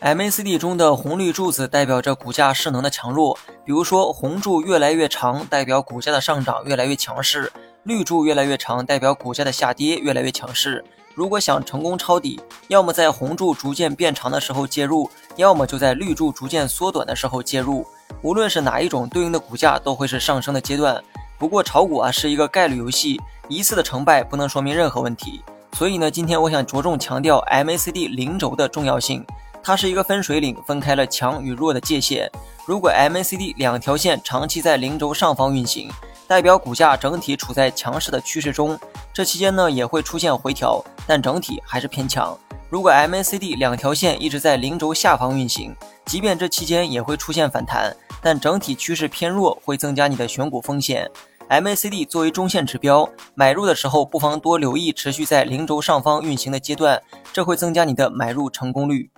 MACD 中的红绿柱子代表着股价势能的强弱，比如说红柱越来越长，代表股价的上涨越来越强势；绿柱越来越长，代表股价的下跌越来越强势。如果想成功抄底，要么在红柱逐渐变长的时候介入，要么就在绿柱逐渐缩短的时候介入。无论是哪一种，对应的股价都会是上升的阶段。不过炒股啊是一个概率游戏，一次的成败不能说明任何问题。所以呢，今天我想着重强调 MACD 零轴的重要性。它是一个分水岭，分开了强与弱的界限。如果 MACD 两条线长期在零轴上方运行，代表股价整体处在强势的趋势中，这期间呢也会出现回调，但整体还是偏强。如果 MACD 两条线一直在零轴下方运行，即便这期间也会出现反弹，但整体趋势偏弱，会增加你的选股风险。MACD 作为中线指标，买入的时候不妨多留意持续在零轴上方运行的阶段，这会增加你的买入成功率。